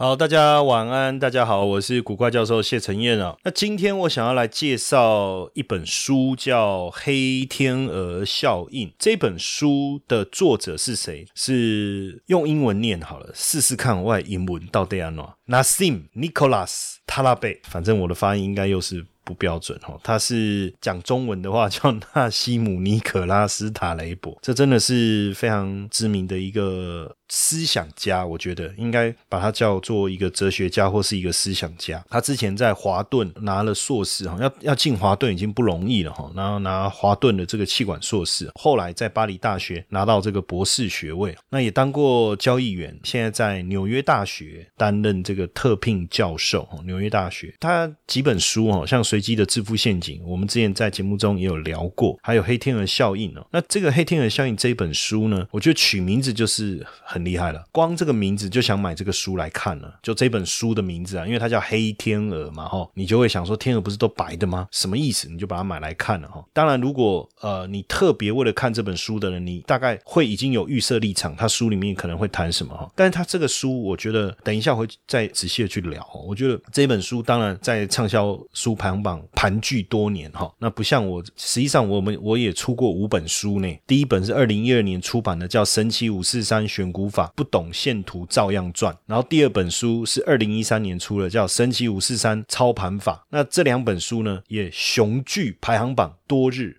好，大家晚安，大家好，我是古怪教授谢承彦啊。那今天我想要来介绍一本书，叫《黑天鹅效应》。这本书的作者是谁？是用英文念好了，试试看外英文到底安哪？Nassim Nicholas Talabe，反正我的发音应该又是。不标准哈，他是讲中文的话叫纳西姆尼可拉斯塔雷伯，这真的是非常知名的一个思想家，我觉得应该把他叫做一个哲学家或是一个思想家。他之前在华顿拿了硕士哈，要要进华顿已经不容易了哈，然后拿华顿的这个气管硕士，后来在巴黎大学拿到这个博士学位，那也当过交易员，现在在纽约大学担任这个特聘教授。纽约大学他几本书哦，像随机的致富陷阱，我们之前在节目中也有聊过，还有黑天鹅效应哦。那这个黑天鹅效应这一本书呢，我觉得取名字就是很厉害了，光这个名字就想买这个书来看了。就这本书的名字啊，因为它叫黑天鹅嘛，哈，你就会想说天鹅不是都白的吗？什么意思？你就把它买来看了哈。当然，如果呃你特别为了看这本书的人，你大概会已经有预设立场，他书里面可能会谈什么哈。但是他这个书，我觉得等一下会再仔细的去聊。我觉得这本书当然在畅销书排行榜。盘踞多年哈，那不像我，实际上我们我也出过五本书呢。第一本是二零一二年出版的，叫《神奇五四三选股法》，不懂线图照样赚。然后第二本书是二零一三年出的，叫《神奇五四三操盘法》。那这两本书呢，也雄踞排行榜多日。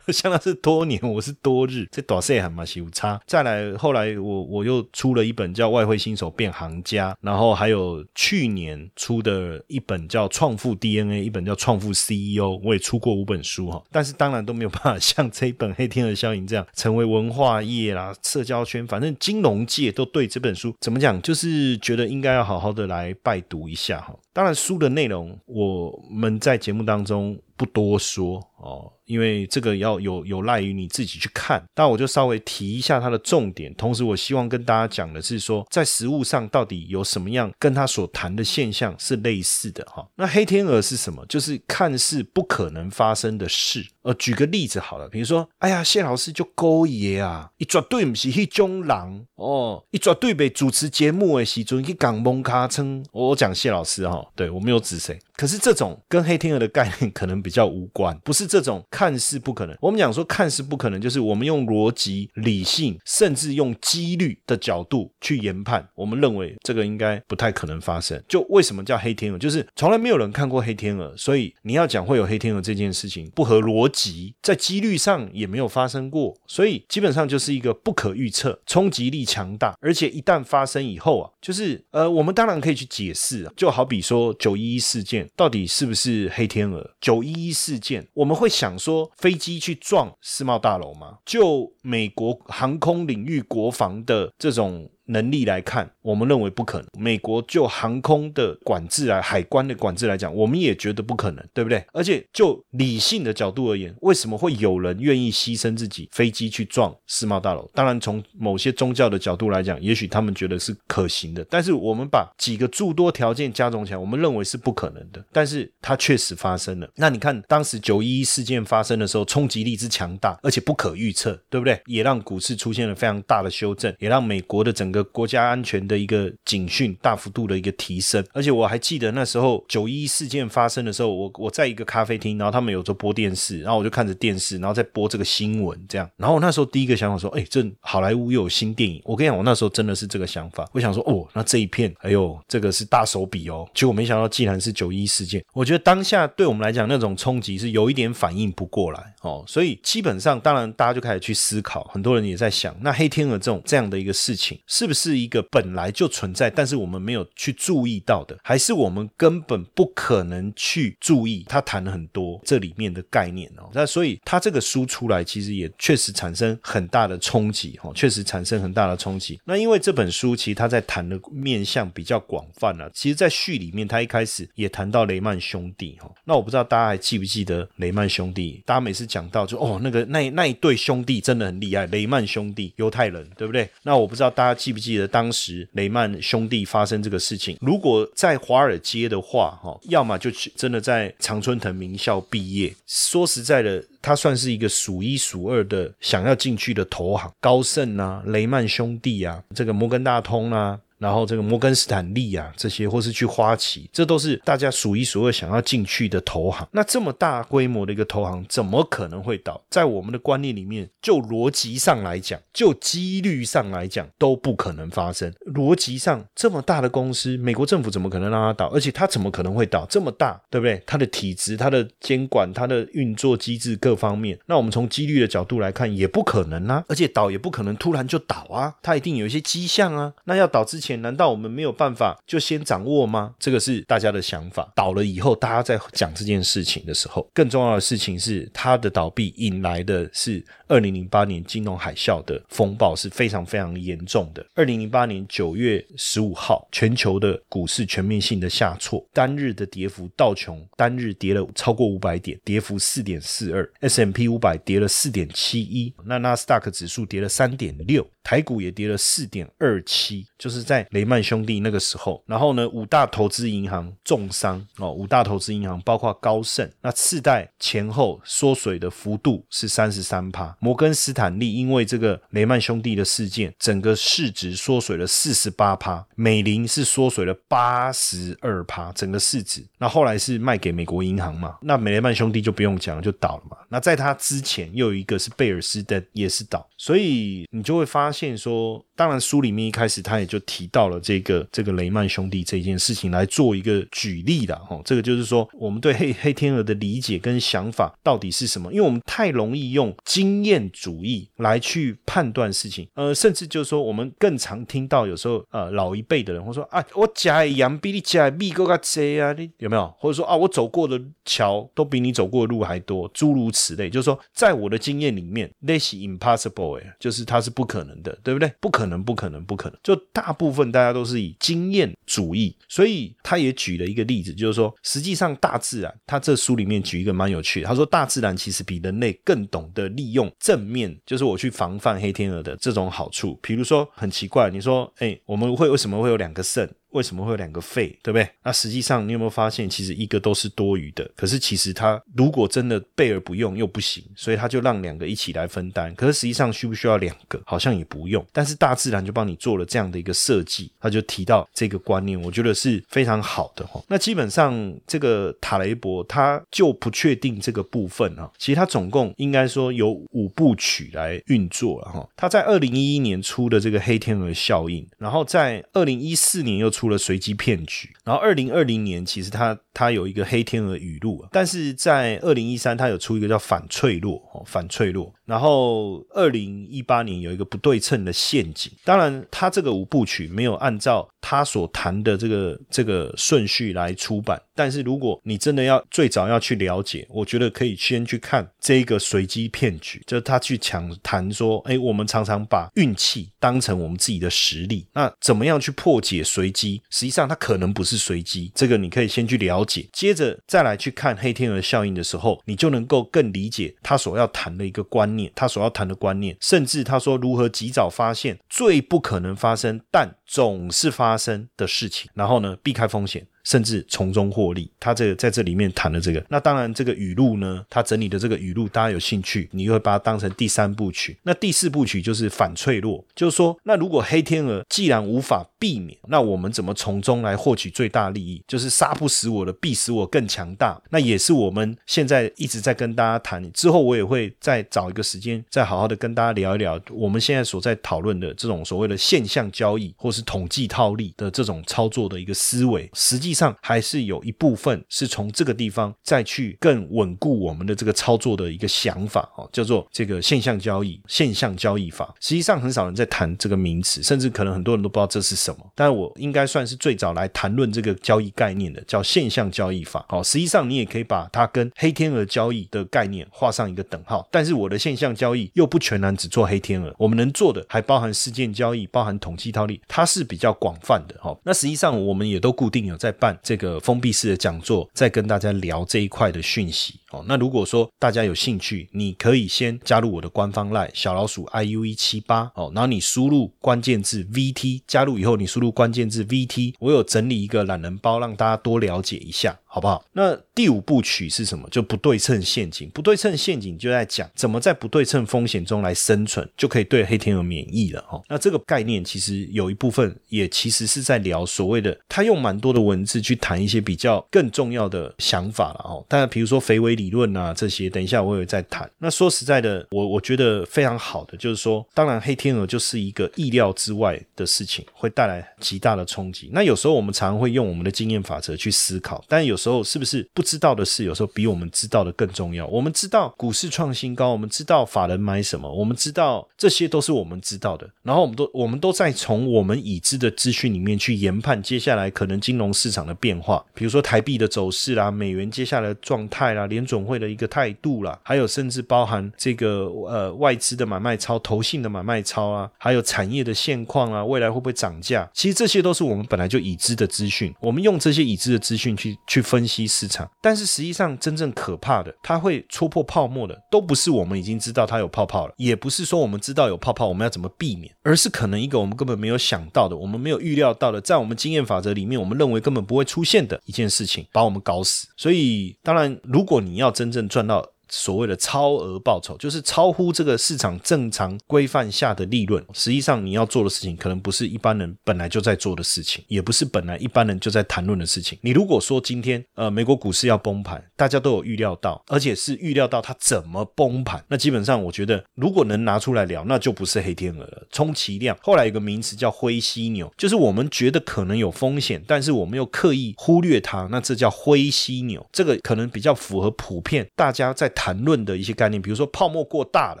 相当是多年，我是多日，这短线还蛮有差。再来，后来我我又出了一本叫《外汇新手变行家》，然后还有去年出的一本叫《创富 DNA》，一本叫《创富 CEO》，我也出过五本书哈。但是当然都没有办法像这一本《黑天鹅效应》这样成为文化业啦、社交圈，反正金融界都对这本书怎么讲，就是觉得应该要好好的来拜读一下哈。当然，书的内容我们在节目当中不多说哦。因为这个要有有赖于你自己去看，但我就稍微提一下它的重点。同时，我希望跟大家讲的是说，在实物上到底有什么样跟他所谈的现象是类似的哈。那黑天鹅是什么？就是看似不可能发生的事。呃，举个例子好了，比如说，哎呀，谢老师就勾爷啊，一绝对不是一种人哦，一绝对被主持节目的时阵去讲蒙卡称。我讲谢老师哈，对我没有指谁。可是这种跟黑天鹅的概念可能比较无关，不是这种。看似不可能，我们讲说看似不可能，就是我们用逻辑、理性，甚至用几率的角度去研判，我们认为这个应该不太可能发生。就为什么叫黑天鹅？就是从来没有人看过黑天鹅，所以你要讲会有黑天鹅这件事情不合逻辑，在几率上也没有发生过，所以基本上就是一个不可预测、冲击力强大，而且一旦发生以后啊，就是呃，我们当然可以去解释啊，就好比说说九一一事件到底是不是黑天鹅？九一一事件我们会想。说飞机去撞世贸大楼吗？就美国航空领域国防的这种。能力来看，我们认为不可能。美国就航空的管制来，海关的管制来讲，我们也觉得不可能，对不对？而且就理性的角度而言，为什么会有人愿意牺牲自己飞机去撞世贸大楼？当然，从某些宗教的角度来讲，也许他们觉得是可行的。但是我们把几个诸多条件加总起来，我们认为是不可能的。但是它确实发生了。那你看，当时九一一事件发生的时候，冲击力之强大，而且不可预测，对不对？也让股市出现了非常大的修正，也让美国的整个国家安全的一个警讯大幅度的一个提升，而且我还记得那时候九一事件发生的时候，我我在一个咖啡厅，然后他们有在播电视，然后我就看着电视，然后再播这个新闻，这样，然后我那时候第一个想法说，哎，这好莱坞又有新电影。我跟你讲，我那时候真的是这个想法，我想说，哦，那这一片，哎呦，这个是大手笔哦。结果没想到，既然是九一事件，我觉得当下对我们来讲那种冲击是有一点反应不过来哦，所以基本上，当然大家就开始去思考，很多人也在想，那黑天鹅这种这样的一个事情是。是不是一个本来就存在，但是我们没有去注意到的，还是我们根本不可能去注意？他谈了很多这里面的概念哦，那所以他这个书出来，其实也确实产生很大的冲击哦，确实产生很大的冲击。那因为这本书其实他在谈的面向比较广泛了，其实，在序里面他一开始也谈到雷曼兄弟哈，那我不知道大家还记不记得雷曼兄弟？大家每次讲到就哦，那个那那一对兄弟真的很厉害，雷曼兄弟，犹太人，对不对？那我不知道大家记不记得当时雷曼兄弟发生这个事情？如果在华尔街的话，哈，要么就真的在常春藤名校毕业。说实在的，他算是一个数一数二的想要进去的投行，高盛啊，雷曼兄弟啊，这个摩根大通啊。然后这个摩根斯坦利啊，这些或是去花旗，这都是大家数一数二想要进去的投行。那这么大规模的一个投行，怎么可能会倒？在我们的观念里面，就逻辑上来讲，就几率上来讲，都不可能发生。逻辑上，这么大的公司，美国政府怎么可能让它倒？而且它怎么可能会倒？这么大，对不对？它的体制、它的监管、它的运作机制各方面，那我们从几率的角度来看，也不可能啊。而且倒也不可能突然就倒啊，它一定有一些迹象啊。那要倒之前。难道我们没有办法就先掌握吗？这个是大家的想法。倒了以后，大家在讲这件事情的时候，更重要的事情是，它的倒闭引来的是二零零八年金融海啸的风暴是非常非常严重的。二零零八年九月十五号，全球的股市全面性的下挫，单日的跌幅，道琼单日跌了超过五百点，跌幅四点四二；S M P 五百跌了四点七一，那纳斯达克指数跌了三点六。台股也跌了四点二七，就是在雷曼兄弟那个时候。然后呢，五大投资银行重伤哦，五大投资银行包括高盛，那次贷前后缩水的幅度是三十三趴。摩根斯坦利因为这个雷曼兄弟的事件，整个市值缩水了四十八趴。美林是缩水了八十二趴，整个市值。那后来是卖给美国银行嘛？那美雷曼兄弟就不用讲，就倒了嘛。那在他之前又有一个是贝尔斯登，也是岛。所以你就会发现说，当然书里面一开始他也就提到了这个这个雷曼兄弟这件事情来做一个举例的哈。这个就是说，我们对黑黑天鹅的理解跟想法到底是什么？因为我们太容易用经验主义来去判断事情，呃，甚至就是说，我们更常听到有时候呃老一辈的人会说啊，我假羊比你假米更加多啊，你有没有？或者说啊，我走过的桥都比你走过的路还多，诸如此类。就是说，在我的经验里面，this impossible。就是它是不可能的，对不对？不可能，不可能，不可能。就大部分大家都是以经验主义，所以他也举了一个例子，就是说，实际上大自然，他这书里面举一个蛮有趣的，他说大自然其实比人类更懂得利用正面，就是我去防范黑天鹅的这种好处。比如说，很奇怪，你说，哎，我们会为什么会有两个肾？为什么会有两个肺，对不对？那实际上你有没有发现，其实一个都是多余的。可是其实它如果真的备而不用又不行，所以他就让两个一起来分担。可是实际上需不需要两个，好像也不用。但是大自然就帮你做了这样的一个设计，他就提到这个观念，我觉得是非常好的哈。那基本上这个塔雷博他就不确定这个部分啊。其实他总共应该说有五部曲来运作了哈。他在二零一一年出的这个黑天鹅效应，然后在二零一四年又出。出了随机骗局，然后二零二零年其实他他有一个黑天鹅语录，但是在二零一三他有出一个叫反脆弱哦反脆弱，然后二零一八年有一个不对称的陷阱。当然，他这个五部曲没有按照他所谈的这个这个顺序来出版。但是如果你真的要最早要去了解，我觉得可以先去看这个随机骗局，就是他去抢谈说，哎，我们常常把运气当成我们自己的实力，那怎么样去破解随机？实际上它可能不是随机，这个你可以先去了解，接着再来去看黑天鹅效应的时候，你就能够更理解他所要谈的一个观念，他所要谈的观念，甚至他说如何及早发现最不可能发生但总是发生的事情，然后呢，避开风险。甚至从中获利，他这个在这里面谈的这个，那当然这个语录呢，他整理的这个语录，大家有兴趣，你会把它当成第三部曲。那第四部曲就是反脆弱，就是说，那如果黑天鹅既然无法避免，那我们怎么从中来获取最大利益？就是杀不死我的，必使我更强大。那也是我们现在一直在跟大家谈，之后我也会再找一个时间，再好好的跟大家聊一聊，我们现在所在讨论的这种所谓的现象交易或是统计套利的这种操作的一个思维，实际。上还是有一部分是从这个地方再去更稳固我们的这个操作的一个想法哦，叫做这个现象交易、现象交易法。实际上很少人在谈这个名词，甚至可能很多人都不知道这是什么。但我应该算是最早来谈论这个交易概念的，叫现象交易法。好，实际上你也可以把它跟黑天鹅交易的概念画上一个等号。但是我的现象交易又不全然只做黑天鹅，我们能做的还包含事件交易、包含统计套利，它是比较广泛的。好，那实际上我们也都固定有在办这个封闭式的讲座，再跟大家聊这一块的讯息。哦，那如果说大家有兴趣，你可以先加入我的官方 line 小老鼠 iu 一七八哦，然后你输入关键字 vt，加入以后你输入关键字 vt，我有整理一个懒人包，让大家多了解一下。好不好？那第五部曲是什么？就不对称陷阱。不对称陷阱就在讲怎么在不对称风险中来生存，就可以对黑天鹅免疫了哦。那这个概念其实有一部分也其实是在聊所谓的，他用蛮多的文字去谈一些比较更重要的想法了哦。当然，比如说肥尾理理论啊这些，等一下我也在谈。那说实在的，我我觉得非常好的就是说，当然黑天鹅就是一个意料之外的事情，会带来极大的冲击。那有时候我们常会用我们的经验法则去思考，但有。时候是不是不知道的事，有时候比我们知道的更重要？我们知道股市创新高，我们知道法人买什么，我们知道这些都是我们知道的。然后我们都我们都在从我们已知的资讯里面去研判接下来可能金融市场的变化，比如说台币的走势啦，美元接下来的状态啦，连总会的一个态度啦，还有甚至包含这个呃外资的买卖超、投信的买卖超啊，还有产业的现况啊，未来会不会涨价？其实这些都是我们本来就已知的资讯，我们用这些已知的资讯去去。分析市场，但是实际上真正可怕的，它会戳破泡沫的，都不是我们已经知道它有泡泡了，也不是说我们知道有泡泡，我们要怎么避免，而是可能一个我们根本没有想到的，我们没有预料到的，在我们经验法则里面，我们认为根本不会出现的一件事情，把我们搞死。所以，当然，如果你你要真正赚到。所谓的超额报酬，就是超乎这个市场正常规范下的利润。实际上，你要做的事情，可能不是一般人本来就在做的事情，也不是本来一般人就在谈论的事情。你如果说今天呃美国股市要崩盘，大家都有预料到，而且是预料到它怎么崩盘，那基本上我觉得，如果能拿出来聊，那就不是黑天鹅了，充其量后来有个名词叫灰犀牛，就是我们觉得可能有风险，但是我们又刻意忽略它，那这叫灰犀牛。这个可能比较符合普遍大家在谈。谈论的一些概念，比如说泡沫过大了，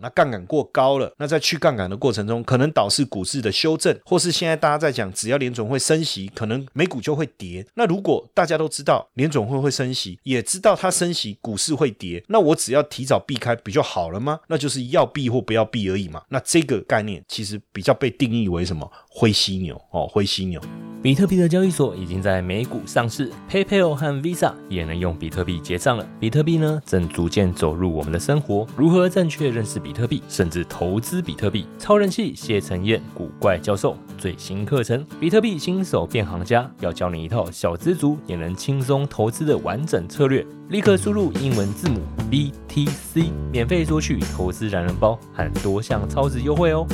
那杠杆过高了，那在去杠杆的过程中，可能导致股市的修正，或是现在大家在讲，只要联总会升息，可能美股就会跌。那如果大家都知道联总会会升息，也知道它升息，股市会跌，那我只要提早避开，不就好了吗？那就是要避或不要避而已嘛。那这个概念其实比较被定义为什么？灰犀牛哦，灰犀牛。比特币的交易所已经在美股上市，PayPal 和 Visa 也能用比特币结账了。比特币呢，正逐渐走入我们的生活。如何正确认识比特币，甚至投资比特币？超人气谢承彦古怪教授最新课程《比特币新手变行家》，要教你一套小资族也能轻松投资的完整策略。立刻输入英文字母 BTC，免费索取投资懒人包和多项超值优惠哦。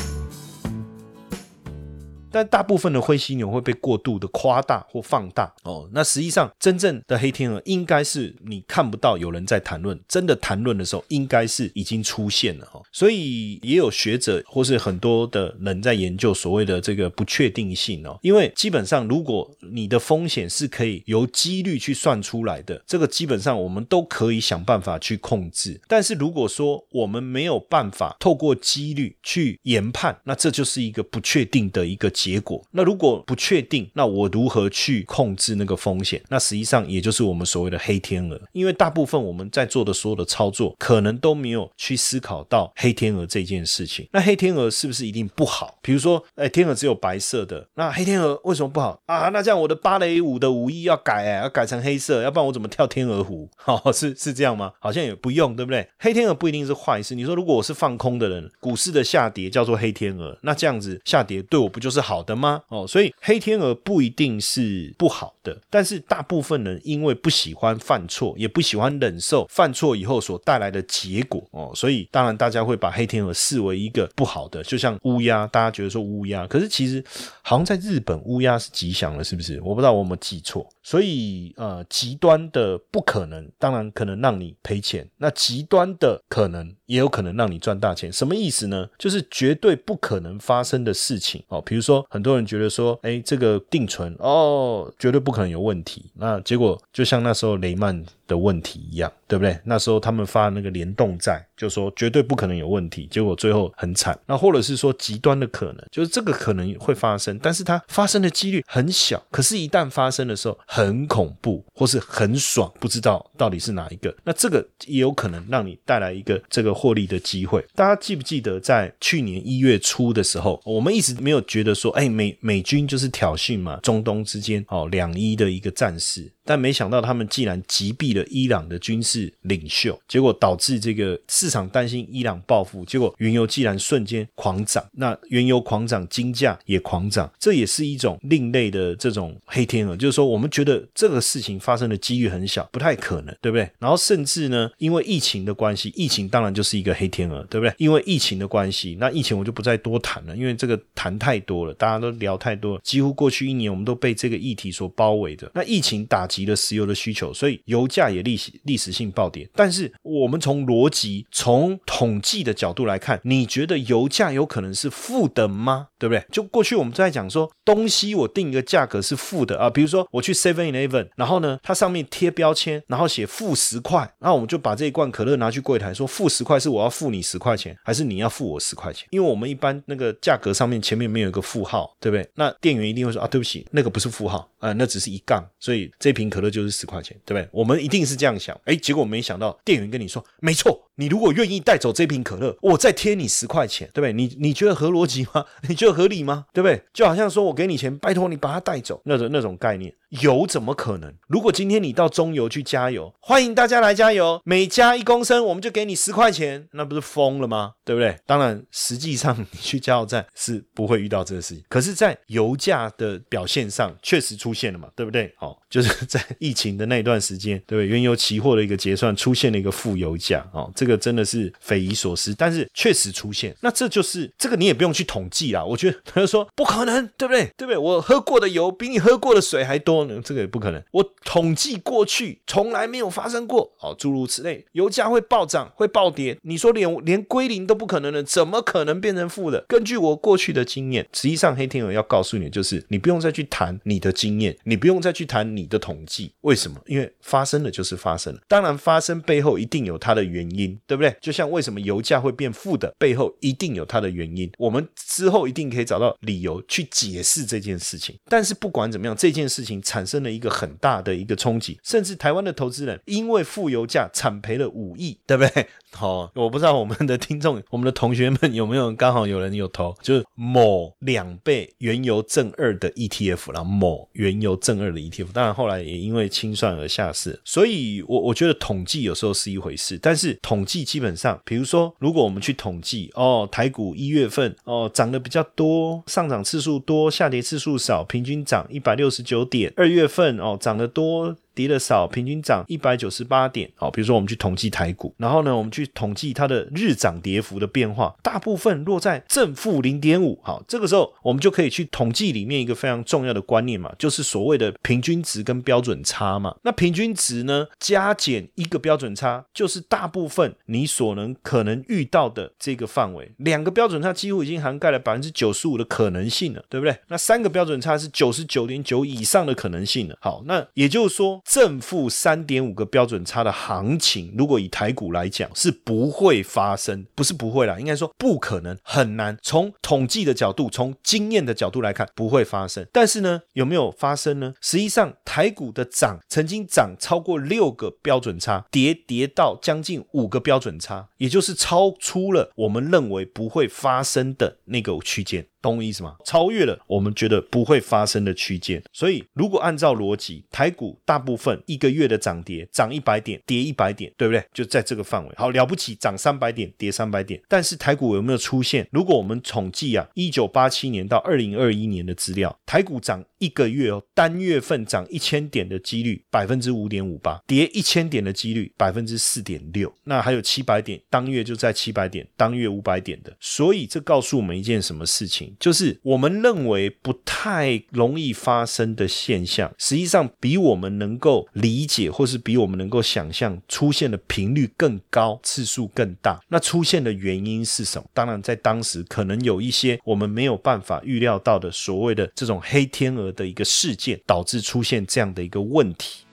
但大部分的灰犀牛会被过度的夸大或放大哦。那实际上，真正的黑天鹅应该是你看不到有人在谈论，真的谈论的时候，应该是已经出现了哈。所以也有学者或是很多的人在研究所谓的这个不确定性哦。因为基本上，如果你的风险是可以由几率去算出来的，这个基本上我们都可以想办法去控制。但是如果说我们没有办法透过几率去研判，那这就是一个不确定的一个。结果，那如果不确定，那我如何去控制那个风险？那实际上也就是我们所谓的黑天鹅，因为大部分我们在做的所有的操作，可能都没有去思考到黑天鹅这件事情。那黑天鹅是不是一定不好？比如说，哎，天鹅只有白色的，那黑天鹅为什么不好啊？那这样我的芭蕾舞的舞衣要改哎，要改成黑色，要不然我怎么跳天鹅湖？哦，是是这样吗？好像也不用，对不对？黑天鹅不一定是坏事。你说如果我是放空的人，股市的下跌叫做黑天鹅，那这样子下跌对我不就是？好的吗？哦，所以黑天鹅不一定是不好的，但是大部分人因为不喜欢犯错，也不喜欢忍受犯错以后所带来的结果哦，所以当然大家会把黑天鹅视为一个不好的，就像乌鸦，大家觉得说乌鸦，可是其实好像在日本乌鸦是吉祥的，是不是？我不知道我有没有记错。所以呃，极端的不可能，当然可能让你赔钱；那极端的可能也有可能让你赚大钱。什么意思呢？就是绝对不可能发生的事情哦。比如说，很多人觉得说，哎，这个定存哦，绝对不可能有问题。那结果就像那时候雷曼。的问题一样，对不对？那时候他们发那个联动债，就说绝对不可能有问题，结果最后很惨。那或者是说极端的可能，就是这个可能会发生，但是它发生的几率很小。可是，一旦发生的时候，很恐怖，或是很爽，不知道到底是哪一个。那这个也有可能让你带来一个这个获利的机会。大家记不记得在去年一月初的时候，我们一直没有觉得说，哎，美美军就是挑衅嘛，中东之间哦两伊的一个战事。但没想到，他们竟然击毙了伊朗的军事领袖，结果导致这个市场担心伊朗报复，结果原油既然瞬间狂涨。那原油狂涨，金价也狂涨，这也是一种另类的这种黑天鹅。就是说，我们觉得这个事情发生的几率很小，不太可能，对不对？然后甚至呢，因为疫情的关系，疫情当然就是一个黑天鹅，对不对？因为疫情的关系，那疫情我就不再多谈了，因为这个谈太多了，大家都聊太多了，几乎过去一年我们都被这个议题所包围着。那疫情打击。了石油的需求，所以油价也历史历史性暴跌。但是我们从逻辑、从统计的角度来看，你觉得油价有可能是负的吗？对不对？就过去我们在讲说，东西我定一个价格是负的啊，比如说我去 Seven Eleven，然后呢，它上面贴标签，然后写负十块，那我们就把这一罐可乐拿去柜台说，负十块是我要付你十块钱，还是你要付我十块钱？因为我们一般那个价格上面前面没有一个负号，对不对？那店员一定会说啊，对不起，那个不是负号啊，那只是一杠，所以这瓶可乐就是十块钱，对不对？我们一定是这样想，哎，结果没想到店员跟你说，没错。你如果愿意带走这瓶可乐，我再贴你十块钱，对不对？你你觉得合逻辑吗？你觉得合理吗？对不对？就好像说我给你钱，拜托你把它带走，那种那种概念。油怎么可能？如果今天你到中油去加油，欢迎大家来加油，每加一公升我们就给你十块钱，那不是疯了吗？对不对？当然，实际上你去加油站 是不会遇到这个事情，可是，在油价的表现上确实出现了嘛，对不对？好，就是在疫情的那段时间，对不对？原油期货的一个结算出现了一个负油价，哦，这这个真的是匪夷所思，但是确实出现。那这就是这个你也不用去统计啦，我觉得他就说不可能，对不对？对不对？我喝过的油比你喝过的水还多呢。这个也不可能，我统计过去从来没有发生过，好，诸如此类，油价会暴涨会暴跌，你说连连归零都不可能的，怎么可能变成负的？根据我过去的经验，实际上黑天鹅要告诉你，就是你不用再去谈你的经验，你不用再去谈你的统计，为什么？因为发生了就是发生了，当然发生背后一定有它的原因，对不对？就像为什么油价会变负的，背后一定有它的原因，我们之后一定可以找到理由去解释这件事情。但是不管怎么样，这件事情。产生了一个很大的一个冲击，甚至台湾的投资人因为负油价惨赔了五亿，对不对？好，我不知道我们的听众、我们的同学们有没有刚好有人有投，就是某两倍原油正二的 ETF，然后某原油正二的 ETF，当然后来也因为清算而下市。所以，我我觉得统计有时候是一回事，但是统计基本上，比如说，如果我们去统计哦，台股一月份哦涨得比较多，上涨次数多，下跌次数少，平均涨一百六十九点。二月份哦，涨得多。跌的少，平均涨一百九十八点。好，比如说我们去统计台股，然后呢，我们去统计它的日涨跌幅的变化，大部分落在正负零点五。好，这个时候我们就可以去统计里面一个非常重要的观念嘛，就是所谓的平均值跟标准差嘛。那平均值呢，加减一个标准差，就是大部分你所能可能遇到的这个范围。两个标准差几乎已经涵盖了百分之九十五的可能性了，对不对？那三个标准差是九十九点九以上的可能性了。好，那也就是说。正负三点五个标准差的行情，如果以台股来讲，是不会发生，不是不会啦，应该说不可能，很难。从统计的角度，从经验的角度来看，不会发生。但是呢，有没有发生呢？实际上，台股的涨曾经涨超过六个标准差，跌跌到将近五个标准差，也就是超出了我们认为不会发生的那个区间。懂我意思吗？超越了我们觉得不会发生的区间，所以如果按照逻辑，台股大部分一个月的涨跌，涨一百点，跌一百点，对不对？就在这个范围。好了不起，涨三百点，跌三百点。但是台股有没有出现？如果我们统计啊，一九八七年到二零二一年的资料，台股涨一个月哦，单月份涨一千点的几率百分之五点五八，跌一千点的几率百分之四点六。那还有七百点，当月就在七百点，当月五百点的。所以这告诉我们一件什么事情？就是我们认为不太容易发生的现象，实际上比我们能够理解，或是比我们能够想象出现的频率更高，次数更大。那出现的原因是什么？当然，在当时可能有一些我们没有办法预料到的所谓的这种黑天鹅的一个事件，导致出现这样的一个问题。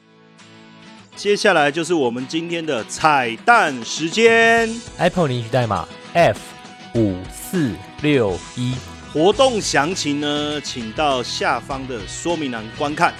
接下来就是我们今天的彩蛋时间，Apple 领取代码 F 五四六一，活动详情呢，请到下方的说明栏观看。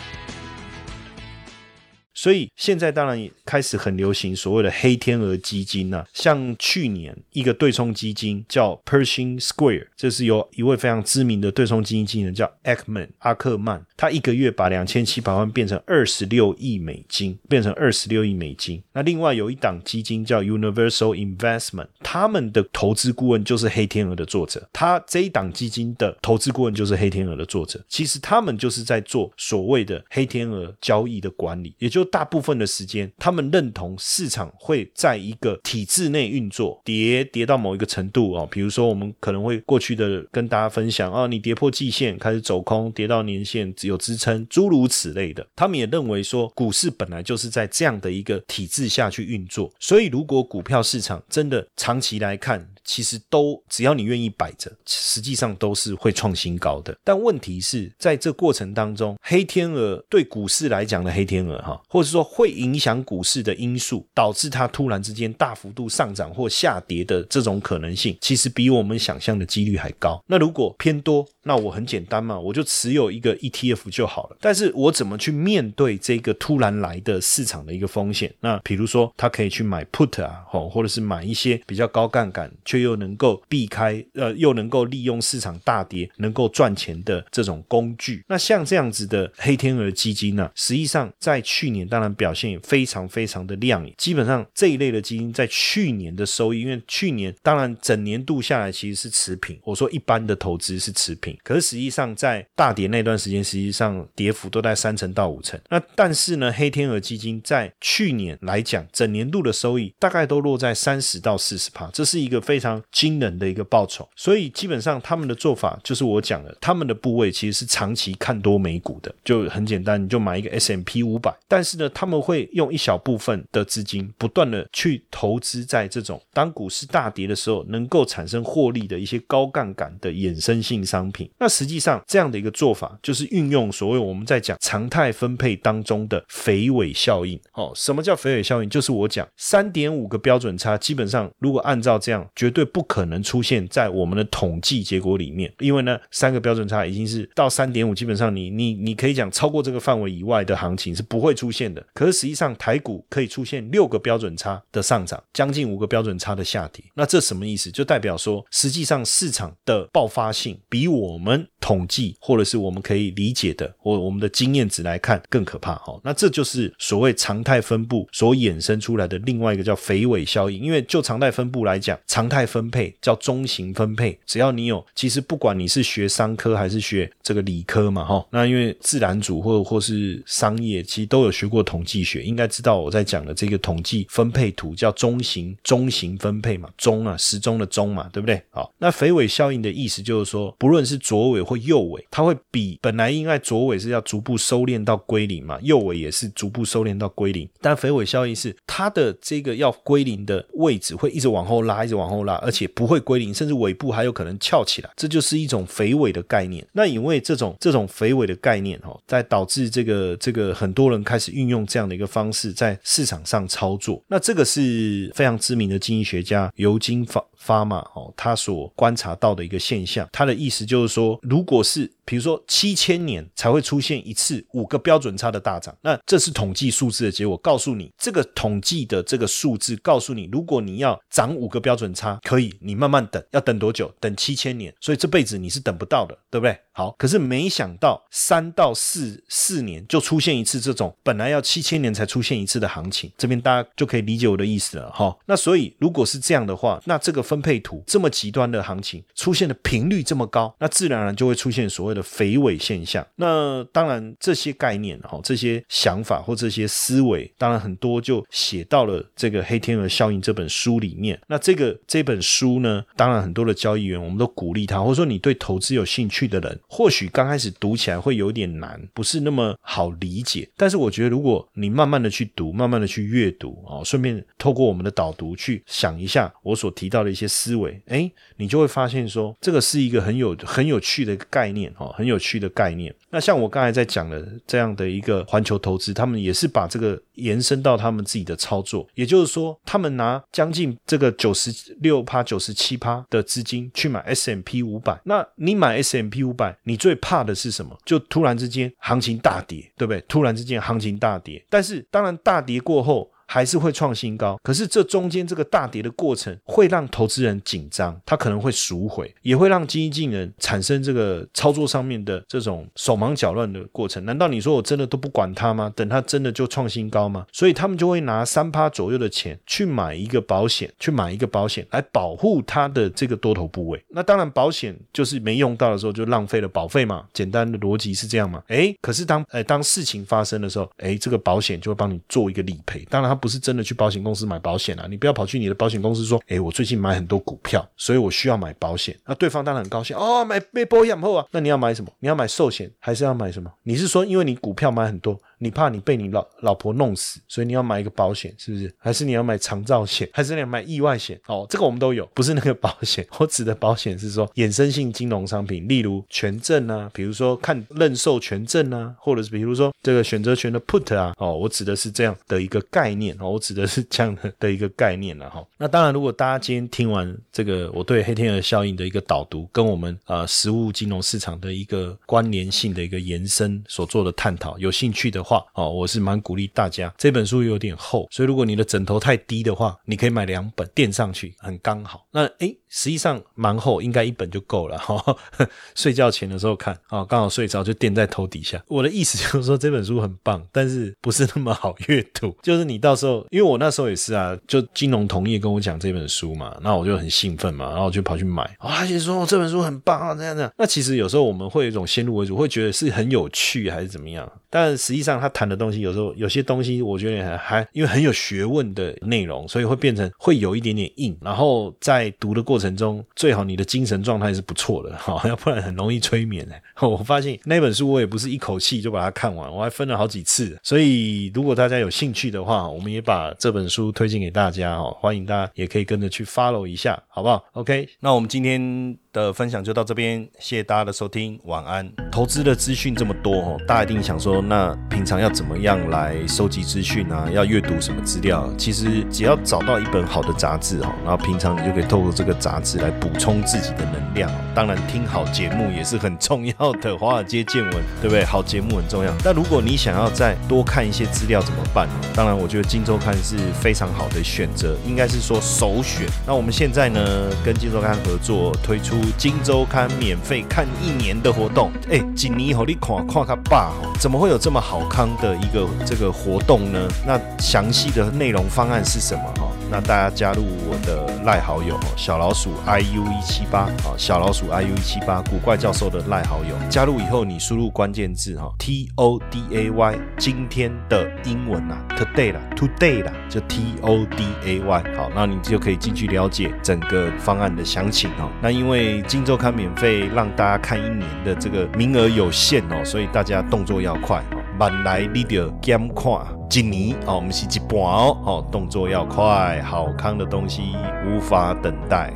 所以现在当然也开始很流行所谓的黑天鹅基金啊，像去年一个对冲基金叫 Pershing Square，这是由一位非常知名的对冲基金经理人叫 Ackman 阿克曼，他一个月把两千七百万变成二十六亿美金，变成二十六亿美金。那另外有一档基金叫 Universal Investment，他们的投资顾问就是黑天鹅的作者，他这一档基金的投资顾问就是黑天鹅的作者。其实他们就是在做所谓的黑天鹅交易的管理，也就。大部分的时间，他们他们认同市场会在一个体制内运作，跌跌到某一个程度哦，比如说我们可能会过去的跟大家分享啊，你跌破季线开始走空，跌到年线只有支撑，诸如此类的。他们也认为说，股市本来就是在这样的一个体制下去运作，所以如果股票市场真的长期来看，其实都只要你愿意摆着，实际上都是会创新高的。但问题是在这过程当中，黑天鹅对股市来讲的黑天鹅哈，或者说会影响股市的因素，导致它突然之间大幅度上涨或下跌的这种可能性，其实比我们想象的几率还高。那如果偏多，那我很简单嘛，我就持有一个 ETF 就好了。但是我怎么去面对这个突然来的市场的一个风险？那比如说，他可以去买 put 啊，吼，或者是买一些比较高杠杆。却又能够避开，呃，又能够利用市场大跌能够赚钱的这种工具。那像这样子的黑天鹅基金呢，实际上在去年当然表现也非常非常的亮眼。基本上这一类的基金在去年的收益，因为去年当然整年度下来其实是持平。我说一般的投资是持平，可是实际上在大跌那段时间，实际上跌幅都在三成到五成。那但是呢，黑天鹅基金在去年来讲，整年度的收益大概都落在三十到四十帕，这是一个非常。非常惊人的一个报酬，所以基本上他们的做法就是我讲的，他们的部位其实是长期看多美股的，就很简单，你就买一个 S M P 五百，但是呢，他们会用一小部分的资金，不断的去投资在这种当股市大跌的时候，能够产生获利的一些高杠杆的衍生性商品。那实际上这样的一个做法，就是运用所谓我们在讲常态分配当中的肥尾效应。哦，什么叫肥尾效应？就是我讲三点五个标准差，基本上如果按照这样绝对不可能出现在我们的统计结果里面，因为呢，三个标准差已经是到三点五，基本上你你你可以讲超过这个范围以外的行情是不会出现的。可是实际上台股可以出现六个标准差的上涨，将近五个标准差的下跌，那这什么意思？就代表说，实际上市场的爆发性比我们统计或者是我们可以理解的或我们的经验值来看更可怕。哈，那这就是所谓常态分布所衍生出来的另外一个叫肥尾效应。因为就常态分布来讲，常态分配叫中型分配，只要你有，其实不管你是学商科还是学这个理科嘛，哈，那因为自然组或或是商业，其实都有学过统计学，应该知道我在讲的这个统计分配图叫中型中型分配嘛，中啊时钟的钟嘛，对不对？好，那肥尾效应的意思就是说，不论是左尾或右尾，它会比本来应该左尾是要逐步收敛到归零嘛，右尾也是逐步收敛到归零，但肥尾效应是它的这个要归零的位置会一直往后拉，一直往后而且不会归零，甚至尾部还有可能翘起来，这就是一种肥尾的概念。那因为这种这种肥尾的概念哈，在导致这个这个很多人开始运用这样的一个方式在市场上操作。那这个是非常知名的经济学家尤金发发嘛哦，他所观察到的一个现象。他的意思就是说，如果是比如说七千年才会出现一次五个标准差的大涨，那这是统计数字的结果。告诉你这个统计的这个数字，告诉你如果你要涨五个标准差，可以你慢慢等，要等多久？等七千年，所以这辈子你是等不到的，对不对？好，可是没想到三到四四年就出现一次这种本来要七千年才出现一次的行情，这边大家就可以理解我的意思了哈。那所以如果是这样的话，那这个分配图这么极端的行情出现的频率这么高，那自然而然就会出现所谓。的肥尾现象。那当然这些概念哈，这些想法或这些思维，当然很多就写到了这个《黑天鹅效应》这本书里面。那这个这本书呢，当然很多的交易员，我们都鼓励他，或者说你对投资有兴趣的人，或许刚开始读起来会有点难，不是那么好理解。但是我觉得，如果你慢慢的去读，慢慢的去阅读啊，顺便透过我们的导读去想一下我所提到的一些思维，哎，你就会发现说，这个是一个很有很有趣的概念哦，很有趣的概念。那像我刚才在讲的这样的一个环球投资，他们也是把这个延伸到他们自己的操作，也就是说，他们拿将近这个九十六趴、九十七趴的资金去买 S M P 五百。那你买 S M P 五百，你最怕的是什么？就突然之间行情大跌，对不对？突然之间行情大跌，但是当然大跌过后。还是会创新高，可是这中间这个大跌的过程会让投资人紧张，他可能会赎回，也会让基金人产生这个操作上面的这种手忙脚乱的过程。难道你说我真的都不管它吗？等它真的就创新高吗？所以他们就会拿三趴左右的钱去买一个保险，去买一个保险来保护他的这个多头部位。那当然保险就是没用到的时候就浪费了保费嘛，简单的逻辑是这样嘛？哎，可是当哎当事情发生的时候，哎这个保险就会帮你做一个理赔。当然。不是真的去保险公司买保险啊！你不要跑去你的保险公司说：“哎，我最近买很多股票，所以我需要买保险。”那对方当然很高兴哦，买被保险后啊，那你要买什么？你要买寿险还是要买什么？你是说因为你股票买很多？你怕你被你老老婆弄死，所以你要买一个保险，是不是？还是你要买长照险，还是你要买意外险？哦，这个我们都有，不是那个保险。我指的保险是说衍生性金融商品，例如权证啊，比如说看认售权证啊，或者是比如说这个选择权的 put 啊，哦，我指的是这样的一个概念哦，我指的是这样的的一个概念了哈。那当然，如果大家今天听完这个我对黑天鹅效应的一个导读，跟我们呃实物金融市场的一个关联性的一个延伸所做的探讨，有兴趣的。话哦，我是蛮鼓励大家。这本书有点厚，所以如果你的枕头太低的话，你可以买两本垫上去，很刚好。那诶，实际上蛮厚，应该一本就够了哈。睡觉前的时候看啊，刚好睡着就垫在头底下。我的意思就是说这本书很棒，但是不是那么好阅读。就是你到时候，因为我那时候也是啊，就金融同业跟我讲这本书嘛，那我就很兴奋嘛，然后我就跑去买。啊，且说这本书很棒啊，这样这样。那其实有时候我们会有一种先入为主，会觉得是很有趣还是怎么样？但实际上。他谈的东西有时候有些东西，我觉得还还因为很有学问的内容，所以会变成会有一点点硬。然后在读的过程中，最好你的精神状态是不错的，哈，要不然很容易催眠。我发现那本书我也不是一口气就把它看完，我还分了好几次。所以如果大家有兴趣的话，我们也把这本书推荐给大家，哈，欢迎大家也可以跟着去 follow 一下，好不好？OK，那我们今天。的分享就到这边，谢谢大家的收听，晚安。投资的资讯这么多哦，大家一定想说，那平常要怎么样来收集资讯啊？要阅读什么资料？其实只要找到一本好的杂志哦，然后平常你就可以透过这个杂志来补充自己的能量。当然，听好节目也是很重要的，华尔街见闻，对不对？好节目很重要。但如果你想要再多看一些资料怎么办？当然，我觉得《金周刊》是非常好的选择，应该是说首选。那我们现在呢，跟《金周刊》合作推出。金周刊免费看一年的活动，哎，锦尼好，你看看他爸哦，怎么会有这么好康的一个这个活动呢？那详细的内容方案是什么哈？那大家加入我的赖好友小老鼠 i u 一七八啊，小老鼠 i u 一七八古怪教授的赖好友，加入以后你输入关键字哈 t o d a y 今天的英文啊 today 啦 today 啦就 t o d a y 好，那你就可以进去了解整个方案的详情哦。那因为金周刊免费让大家看一年的这个名额有限哦，所以大家动作要快哦，慢来你就减看。一年哦，我们是一半哦，哦，动作要快，好康的东西无法等待。